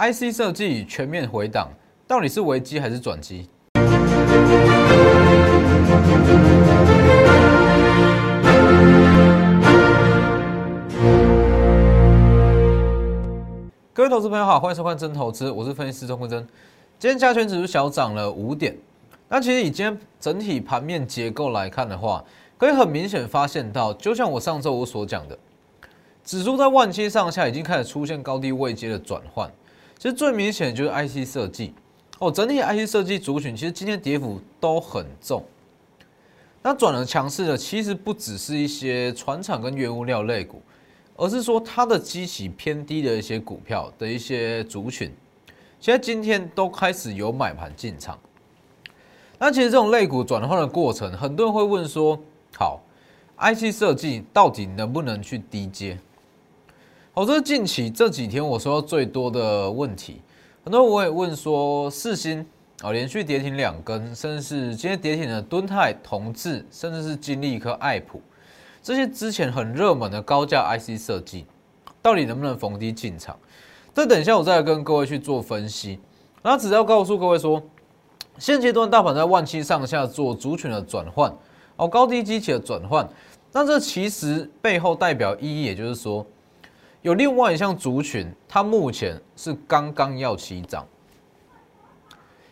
IC 设计全面回档，到底是危机还是转机？各位投资朋友好，欢迎收看真投资，我是分析师钟坤真。今天加权指数小涨了五点，那其实以今天整体盘面结构来看的话，可以很明显发现到，就像我上周我所讲的，指数在万七上下已经开始出现高低位阶的转换。其实最明显就是 IC 设计哦，整体 IC 设计族群其实今天跌幅都很重。那转而强势的其实不只是一些船厂跟原物料类股，而是说它的基期偏低的一些股票的一些族群，现在今天都开始有买盘进场。那其实这种类股转换的过程，很多人会问说：好，IC 设计到底能不能去低阶？好，这是近期这几天我收到最多的问题。很多人我也问说，四星啊，连续跌停两根，甚至是今天跌停的敦泰、同志，甚至是金利科、爱普，这些之前很热门的高价 IC 设计，到底能不能逢低进场？这等一下我再来跟各位去做分析。那只要告诉各位说，现阶段大盘在万七上下做族群的转换，哦，高低机器的转换，那这其实背后代表意义，也就是说。有另外一项族群，它目前是刚刚要起涨，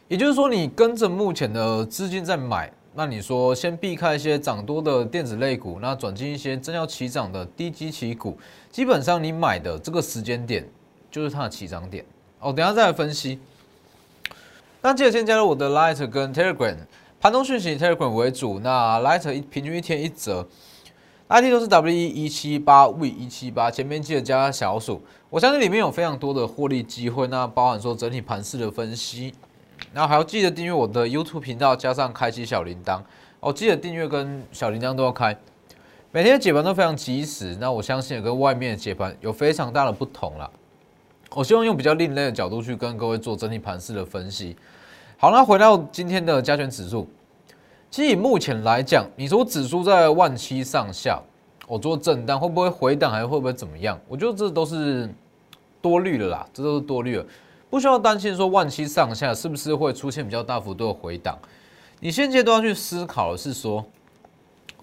也就是说，你跟着目前的资金在买，那你说先避开一些涨多的电子类股，那转进一些正要起涨的低基期股，基本上你买的这个时间点就是它的起涨点。哦，等下再来分析。那记得先加入我的 Light 跟 Telegram，盘中讯息 Telegram 为主，那 Light 一平均一天一折。ID 都是 W 一一七八 V 一七八，前面记得加小数。我相信里面有非常多的获利机会，那包含说整体盘势的分析，然后还要记得订阅我的 YouTube 频道，加上开启小铃铛哦，记得订阅跟小铃铛都要开。每天的解盘都非常及时，那我相信也跟外面的解盘有非常大的不同啦。我希望用比较另类的角度去跟各位做整体盘势的分析。好，那回到今天的加权指数。其实以目前来讲，你说指数在万七上下，我做震荡会不会回档，还会不会怎么样？我觉得这都是多虑了啦，这都是多虑了，不需要担心说万七上下是不是会出现比较大幅度的回档。你现阶段要去思考的是说，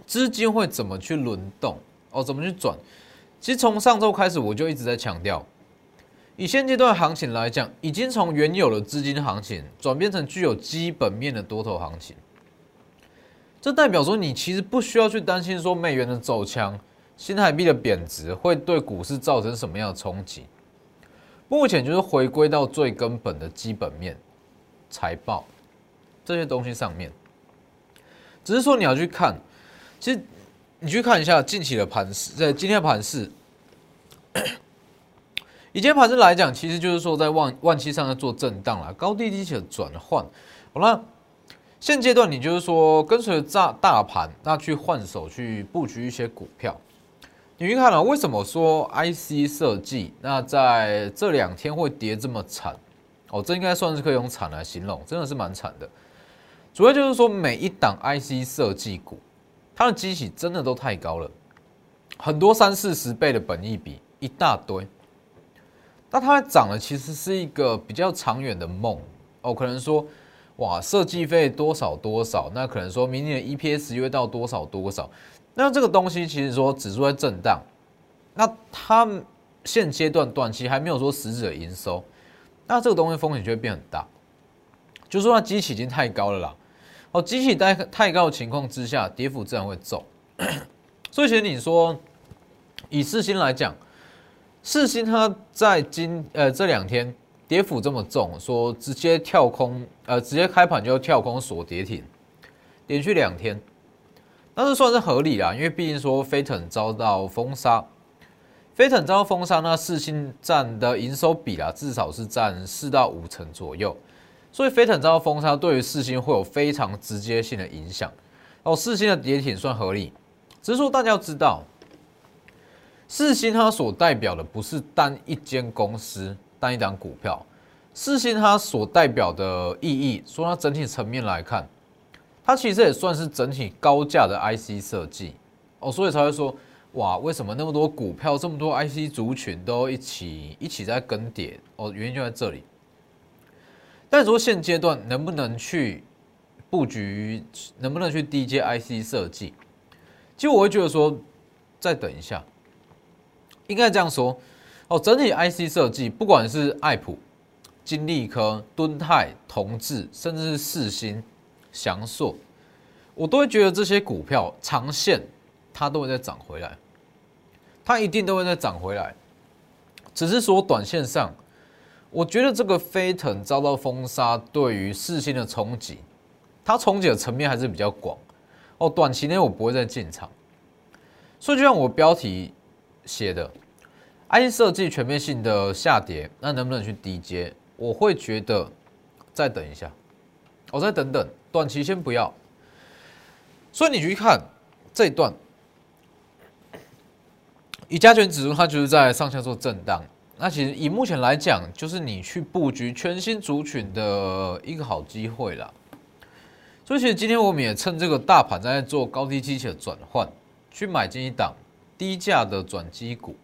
资金会怎么去轮动哦，怎么去转？其实从上周开始，我就一直在强调，以现阶段行情来讲，已经从原有的资金行情转变成具有基本面的多头行情。这代表说，你其实不需要去担心说美元的走强、新台币的贬值会对股市造成什么样的冲击。目前就是回归到最根本的基本面、财报这些东西上面。只是说你要去看，其实你去看一下近期的盘势，在今天的盘势，以前盘势来讲，其实就是说在万万期上在做震荡啦，高低低起的转换。好了。现阶段，你就是说跟随大大盘，那去换手去布局一些股票。你去看了，为什么说 IC 设计那在这两天会跌这么惨？哦，这应该算是可以用惨来形容，真的是蛮惨的。主要就是说每一档 IC 设计股，它的基企真的都太高了，很多三四十倍的本益比一大堆。那它涨了，其实是一个比较长远的梦哦，可能说。哇，设计费多少多少？那可能说明年的 EPS 约到多少多少？那这个东西其实说指数在震荡，那它现阶段短期还没有说实质的营收，那这个东西风险就会变很大。就说它机器已经太高了啦，哦，机器在太高的情况之下，跌幅自然会重。所以其实你说以四星来讲，四星它在今呃这两天。跌幅这么重，说直接跳空，呃，直接开盘就跳空锁跌停，连续两天，那是算是合理啦，因为毕竟说飞腾遭到封杀，飞腾遭到封杀，那四星占的营收比啦，至少是占四到五成左右，所以飞腾遭到封杀，对于四星会有非常直接性的影响。哦，四星的跌停算合理，只是说大家要知道，四星它所代表的不是单一间公司。单一档股票，四星它所代表的意义，说它整体层面来看，它其实也算是整体高价的 IC 设计哦，所以才会说哇，为什么那么多股票，这么多 IC 族群都一起一起在跟跌？哦，原因就在这里。但是说现阶段能不能去布局，能不能去低阶 IC 设计？其实我会觉得说，再等一下，应该这样说哦。整体 IC 设计，不管是爱普、金利科、敦泰、同志，甚至是四星、翔硕，我都会觉得这些股票长线它都会再涨回来。它一定都会再涨回来，只是说短线上，我觉得这个飞腾遭到封杀对于四星的冲击，它冲击的层面还是比较广哦。短期内我不会再进场，所以就像我标题写的，IC 设计全面性的下跌，那能不能去低接？我会觉得再等一下，我再等等，短期先不要。所以你去看这一段。以加权指数，它就是在上下做震荡。那其实以目前来讲，就是你去布局全新族群的一个好机会啦。所以其实今天我们也趁这个大盘在做高低机器的转换，去买进一档低价的转机股，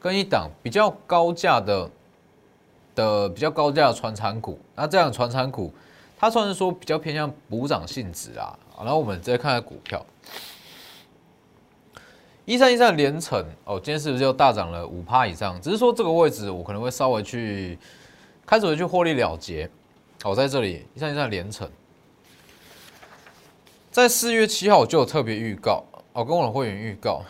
跟一档比较高价的的比较高价的传产股。那这样传产股，它算是说比较偏向补涨性质啊。然后我们再看看股票。一三一三连成哦，今天是不是又大涨了五趴以上？只是说这个位置我可能会稍微去开始去获利了结。哦，在这里一三一三连成，在四月七号就有特别预告哦，跟我的会员预告，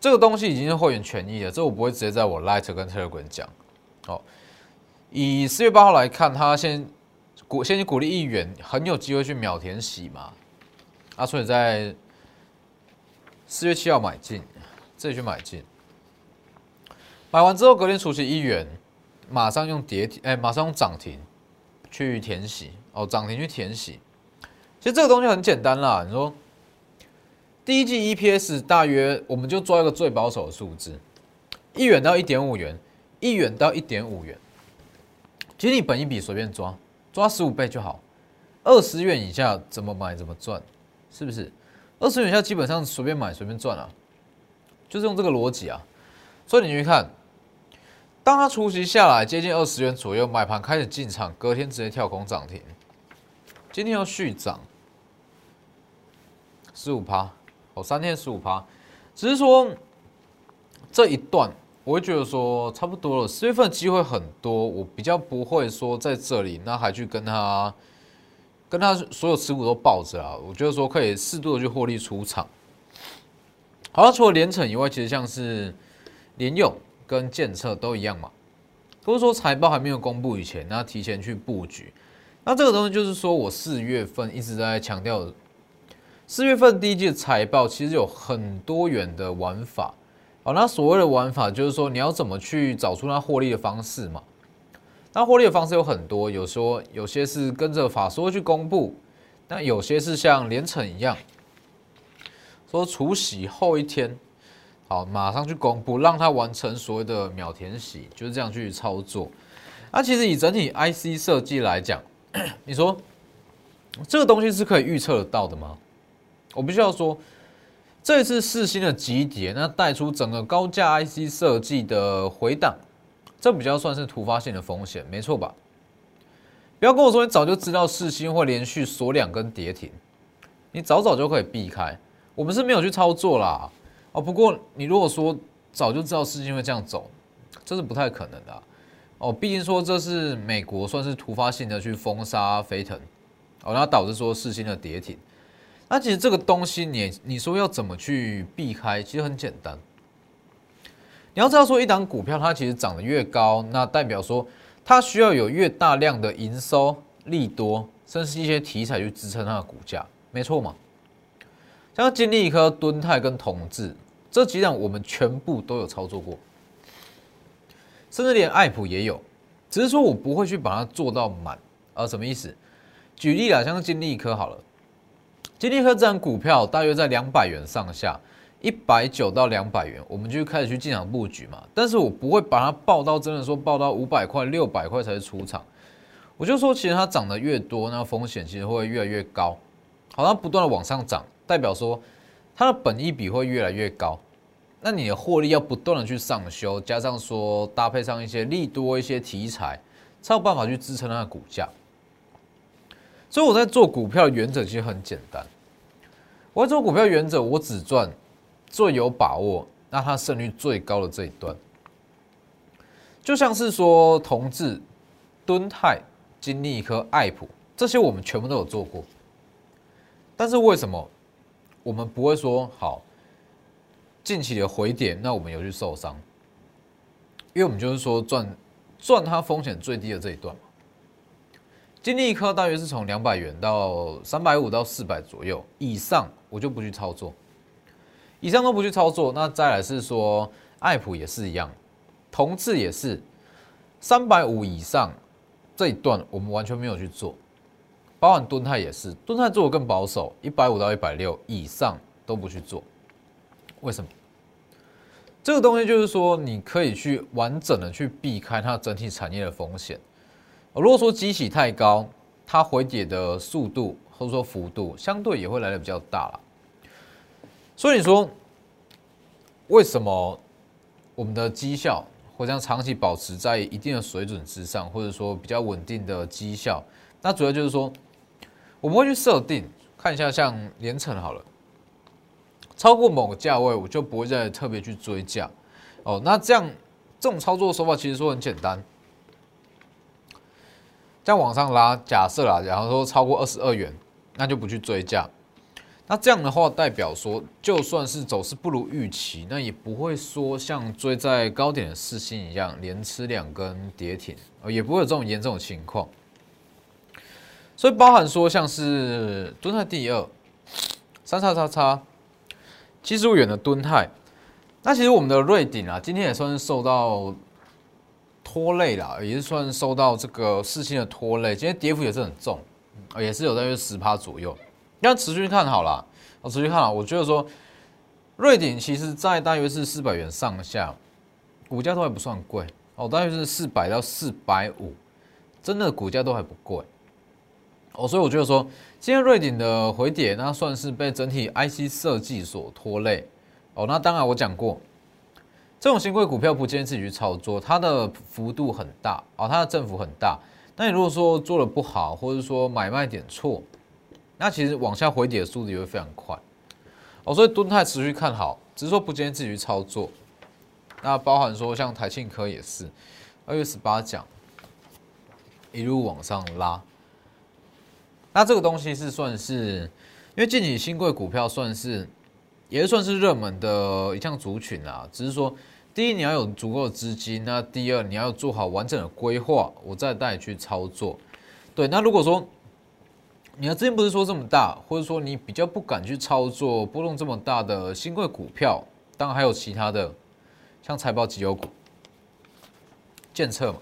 这个东西已经是会员权益了，这我不会直接在我 Light 跟 Telegram 讲。哦，以四月八号来看，他先鼓先去鼓励一元，很有机会去秒填洗嘛。啊，所以在四月七号买进。自己去买进，买完之后隔天除息一元，马上用跌停，哎，马上用涨停去填息哦，涨停去填息。其实这个东西很简单啦，你说第一季 EPS 大约我们就抓一个最保守的数字，一元到一点五元，一元到一点五元。其实你本一笔随便抓，抓十五倍就好，二十元以下怎么买怎么赚，是不是？二十元以下基本上随便买随便赚啊。就是用这个逻辑啊，所以你去看，当它除息下来接近二十元左右，买盘开始进场，隔天直接跳空涨停，今天又续涨十五趴，三天十五趴，只是说这一段我会觉得说差不多了，四月份机会很多，我比较不会说在这里那还去跟他跟他所有持股都抱着啊，我觉得说可以适度的去获利出场。好像除了联成以外，其实像是联用跟建策都一样嘛。都是说财报还没有公布以前，那提前去布局。那这个东西就是说我四月份一直在强调，四月份第一季的财报其实有很多元的玩法。好，那所谓的玩法就是说你要怎么去找出它获利的方式嘛。那获利的方式有很多，有说有些是跟着法说去公布，那有些是像连成一样。说除洗后一天，好，马上去公布，让它完成所谓的秒填洗，就是这样去操作。那其实以整体 IC 设计来讲，你说这个东西是可以预测得到的吗？我必须要说，这次四星的急跌，那带出整个高价 IC 设计的回档，这比较算是突发性的风险，没错吧？不要跟我说你早就知道四星会连续锁两根跌停，你早早就可以避开。我们是没有去操作啦，哦，不过你如果说早就知道四星会这样走，这是不太可能的，哦，毕竟说这是美国算是突发性的去封杀飞腾，哦，那导致说四星的跌停，那其实这个东西你你说要怎么去避开，其实很简单，你要知道说一档股票它其实涨得越高，那代表说它需要有越大量的营收利多，甚至一些题材去支撑它的股价，没错嘛？像金利科、敦泰跟统治这几档，我们全部都有操作过，甚至连爱普也有，只是说我不会去把它做到满。呃，什么意思？举例啊，像金利科好了，金利科这档股票大约在两百元上下，一百九到两百元，我们就开始去进场布局嘛。但是我不会把它报到真的说报到五百块、六百块才是出场。我就说，其实它涨得越多，那风险其实会越来越高，好像不断的往上涨。代表说，它的本益比会越来越高，那你的获利要不断的去上修，加上说搭配上一些利多一些题材，才有办法去支撑它的股价。所以我在做股票的原则其实很简单，我在做股票原则，我只赚最有把握，那它胜率最高的这一段。就像是说同志、敦泰、金立科、爱普这些，我们全部都有做过。但是为什么我们不会说好近期的回点？那我们有去受伤？因为我们就是说赚赚它风险最低的这一段。金利科大约是从两百元到三百五到四百左右以上，我就不去操作。以上都不去操作，那再来是说爱普也是一样。同次也是三百五以上这一段，我们完全没有去做，包含敦泰也是，敦泰做的更保守，一百五到一百六以上都不去做。为什么？这个东西就是说，你可以去完整的去避开它整体产业的风险。如果说机器太高，它回跌的速度或者说幅度相对也会来的比较大了。所以你说，为什么我们的绩效？或将长期保持在一定的水准之上，或者说比较稳定的绩效，那主要就是说，我们会去设定，看一下像连城好了，超过某个价位，我就不会再特别去追价。哦，那这样这种操作手法其实说很简单，这样往上拉，假设啦，假如说超过二十二元，那就不去追价。那这样的话，代表说，就算是走势不如预期，那也不会说像追在高点的四星一样，连吃两根跌停，呃，也不会有这种严重的情况。所以，包含说像是蹲泰第二三叉叉叉七十五元的蹲泰，那其实我们的瑞鼎啊，今天也算是受到拖累了，也是算受到这个事情的拖累，今天跌幅也是很重，也是有大约十趴左右。要持续看好了，我持续看好。我觉得说，瑞鼎其实在大约是四百元上下，股价都还不算贵哦，大约是四百到四百五，真的股价都还不贵哦。所以我觉得说，今天瑞鼎的回跌，那算是被整体 IC 设计所拖累哦。那当然我讲过，这种新贵股票不建议自己去操作，它的幅度很大哦，它的振幅很大。那你如果说做的不好，或者说买卖点错，那其实往下回跌的速度也会非常快哦，所以敦泰持续看好，只是说不建议自己去操作。那包含说像台庆科也是，二月十八讲一路往上拉。那这个东西是算是，因为近期新贵股票算是也算是热门的一项族群啊，只是说第一你要有足够的资金，那第二你要做好完整的规划，我再带你去操作。对，那如果说。你的资金不是说这么大，或者说你比较不敢去操作波动这么大的新贵股票，当然还有其他的，像财报绩优股、建测嘛。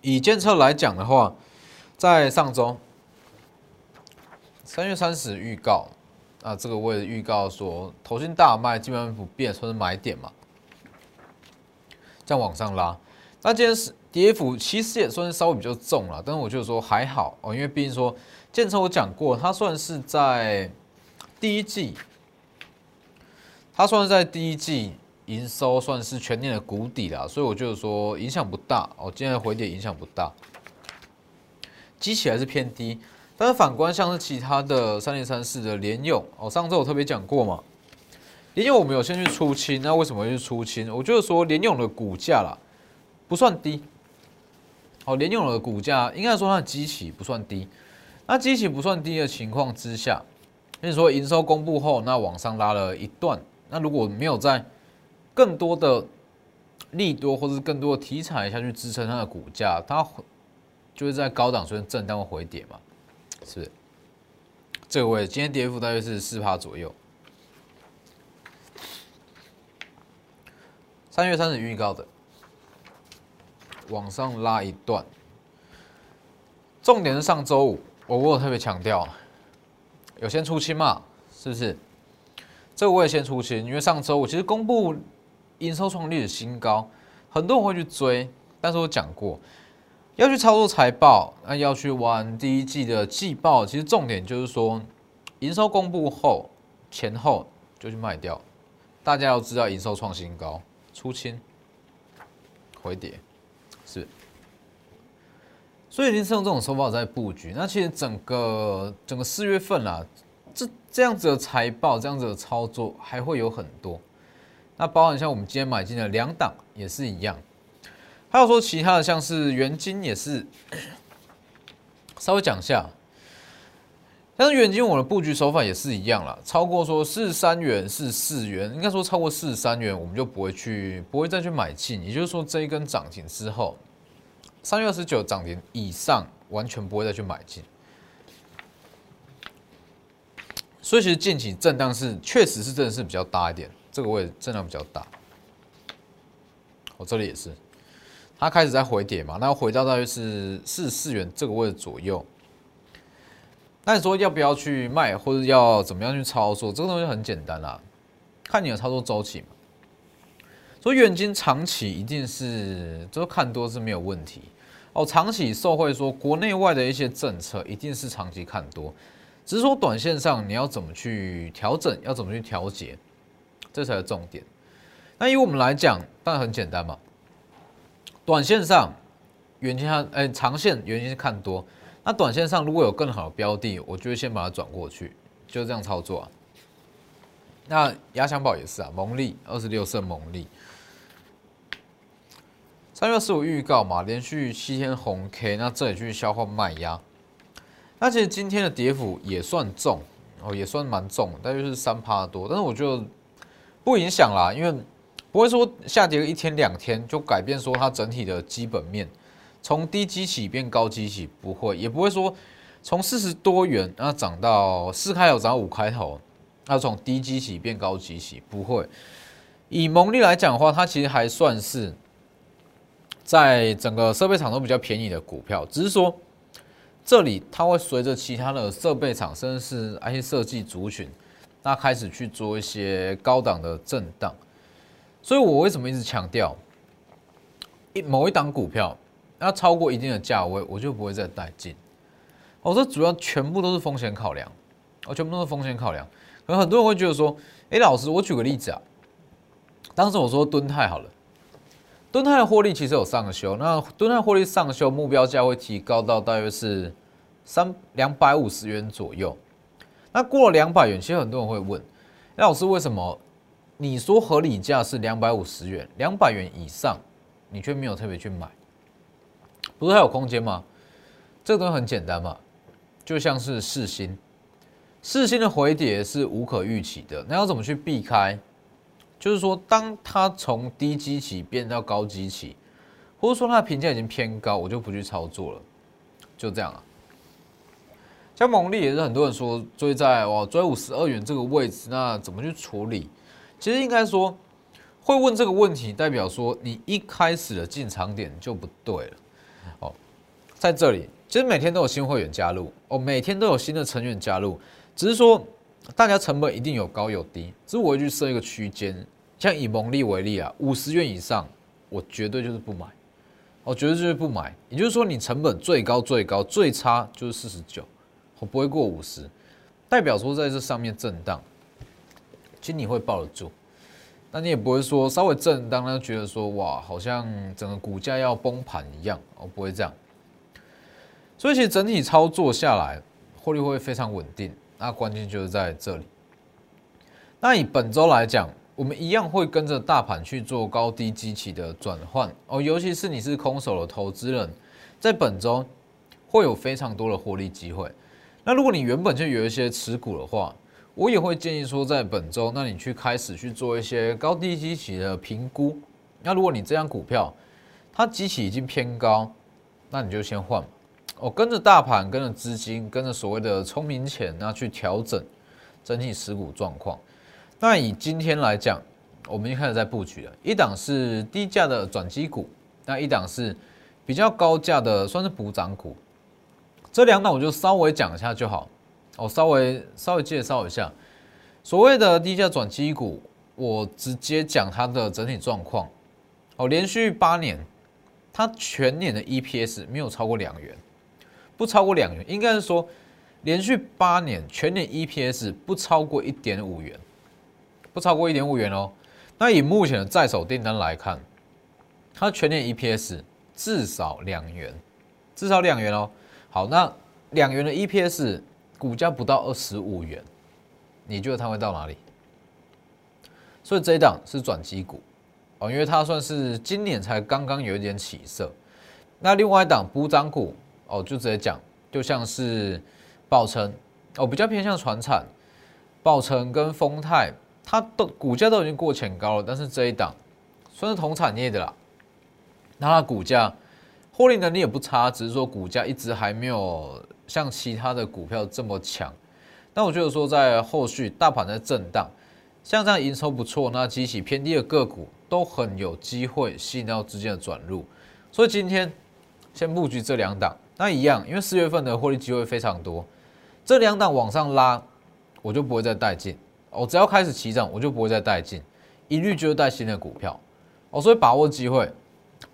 以建测来讲的话，在上周三月三十预告啊，这个为了预告说头新大卖基本上不变，算是买点嘛，这样往上拉。那今天是。跌幅其实也算是稍微比较重了，但是我觉得说还好哦，因为毕竟说建车我讲过，它算是在第一季，它算是在第一季营收算是全年的谷底了，所以我觉得说影响不大哦，今天的回跌影响不大，机器还是偏低，但是反观像是其他的三零三四的联用哦，上周我特别讲过嘛，联用我们有先去出清，那为什么会去出清？我觉得说联用的股价啦不算低。哦，联用的股价应该说它的基期不算低，那基期不算低的情况之下，就是说营收公布后，那往上拉了一段，那如果没有在更多的利多或者是更多的题材下去支撑它的股价，它就会在高档出现震荡回跌嘛，是不是？这个位今天跌幅大约是四趴左右，三月三十预告的。往上拉一段，重点是上周五，我我有特别强调，有先出清嘛，是不是？这个我也先出清，因为上周五其实公布营收创历史新高，很多人会去追，但是我讲过，要去操作财报，那要去玩第一季的季报，其实重点就是说，营收公布后前后就去卖掉。大家要知道，营收创新高，出清回跌是，所以您是用这种手法在布局。那其实整个整个四月份啦，这这样子的财报，这样子的操作还会有很多。那包含像我们今天买进的两档也是一样，还有说其他的像是元金也是，稍微讲一下。但是远金我的布局手法也是一样啦，超过说四十三元、四十四元，应该说超过四十三元，我们就不会去，不会再去买进。也就是说，这一根涨停之后，三月二十九涨停以上，完全不会再去买进。所以其实近期震荡是确实是真的是比较大一点，这个位置震荡比较大。我这里也是，它开始在回跌嘛，那回到大约是四十四元这个位置左右。那你说要不要去卖，或者要怎么样去操作？这个东西很简单啦，看你的操作周期嘛。所以远金长期一定是，就看多是没有问题哦。长期受惠说国内外的一些政策，一定是长期看多。只是说短线上你要怎么去调整，要怎么去调节，这才是重点。那以我们来讲，当然很简单嘛。短线上远金它，哎，长线远金是看多。那短线上如果有更好的标的，我就会先把它转过去，就这样操作啊。那压箱宝也是啊，蒙利二十六胜蒙利，三月十五预告嘛，连续七天红 K，那这里去消化卖压。那其实今天的跌幅也算重哦，也算蛮重，大约是三趴多，但是我就不影响啦，因为不会说下跌一天两天就改变说它整体的基本面。从低基起变高基起不会，也不会说从四十多元然后涨到四开头涨五开头，那从低基起变高基起不会。以蒙利来讲的话，它其实还算是在整个设备厂都比较便宜的股票，只是说这里它会随着其他的设备厂甚至是 IC 设计族群，那开始去做一些高档的震荡。所以我为什么一直强调一某一档股票？那超过一定的价位，我就不会再带进。我这主要全部都是风险考量，我全部都是风险考量。可能很多人会觉得说：“哎，老师，我举个例子啊。当时我说敦泰好了，敦泰的获利其实有上修，那敦泰获利上修，目标价会提高到大约是三两百五十元左右。那过了两百元，其实很多人会问：老师，为什么你说合理价是两百五十元，两百元以上，你却没有特别去买？”不是还有空间吗？这个东西很简单嘛，就像是四星，四星的回跌是无可预期的。那要怎么去避开？就是说，当它从低基期变到高基期，或者说它的评价已经偏高，我就不去操作了，就这样啊。像蒙利也是很多人说追在哇追五十二元这个位置，那怎么去处理？其实应该说，会问这个问题，代表说你一开始的进场点就不对了哦。在这里，其实每天都有新会员加入哦，每天都有新的成员加入，只是说大家成本一定有高有低，只是我会去设一个区间，像以蒙利为例啊，五十元以上，我绝对就是不买，我绝对就是不买。也就是说，你成本最高最高最差就是四十九，我不会过五十，代表说在这上面震荡，其实你会抱得住，那你也不会说稍微震荡，那觉得说哇，好像整个股价要崩盘一样，我不会这样。所以其实整体操作下来，获利会非常稳定。那关键就是在这里。那以本周来讲，我们一样会跟着大盘去做高低机器的转换哦。尤其是你是空手的投资人，在本周会有非常多的获利机会。那如果你原本就有一些持股的话，我也会建议说，在本周，那你去开始去做一些高低机器的评估。那如果你这张股票它机器已经偏高，那你就先换。我跟着大盘，跟着资金，跟着所谓的聪明钱，那去调整整体持股状况。那以今天来讲，我们已经开始在布局了。一档是低价的转机股，那一档是比较高价的，算是补涨股。这两档我就稍微讲一下就好。我稍微稍微介绍一下所谓的低价转机股，我直接讲它的整体状况。哦，连续八年，它全年的 EPS 没有超过两元。不超过两元，应该是说连续八年全年 EPS 不超过一点五元，不超过一点五元哦。那以目前的在手订单来看，它全年 EPS 至少两元，至少两元哦。好，那两元的 EPS 股价不到二十五元，你觉得它会到哪里？所以这一档是转机股哦，因为它算是今年才刚刚有一点起色。那另外一档补涨股哦，就直接讲，就像是宝成哦，比较偏向船产，宝成跟丰泰，它都股价都已经过前高了，但是这一档算是同产业的啦，那它股价获利能力也不差，只是说股价一直还没有像其他的股票这么强。那我觉得说在后续大盘在震荡。像这样营收不错，那激起偏低的个股都很有机会吸引到资金的转入，所以今天先布局这两档。那一样，因为四月份的获利机会非常多，这两档往上拉，我就不会再带进。我只要开始起涨，我就不会再带进，一律就是带新的股票。哦，所以把握机会。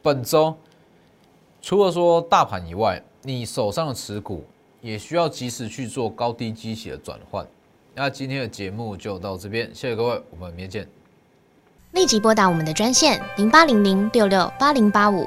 本周除了说大盘以外，你手上的持股也需要及时去做高低机器的转换。那今天的节目就到这边，谢谢各位，我们明天见。立即拨打我们的专线零八零零六六八零八五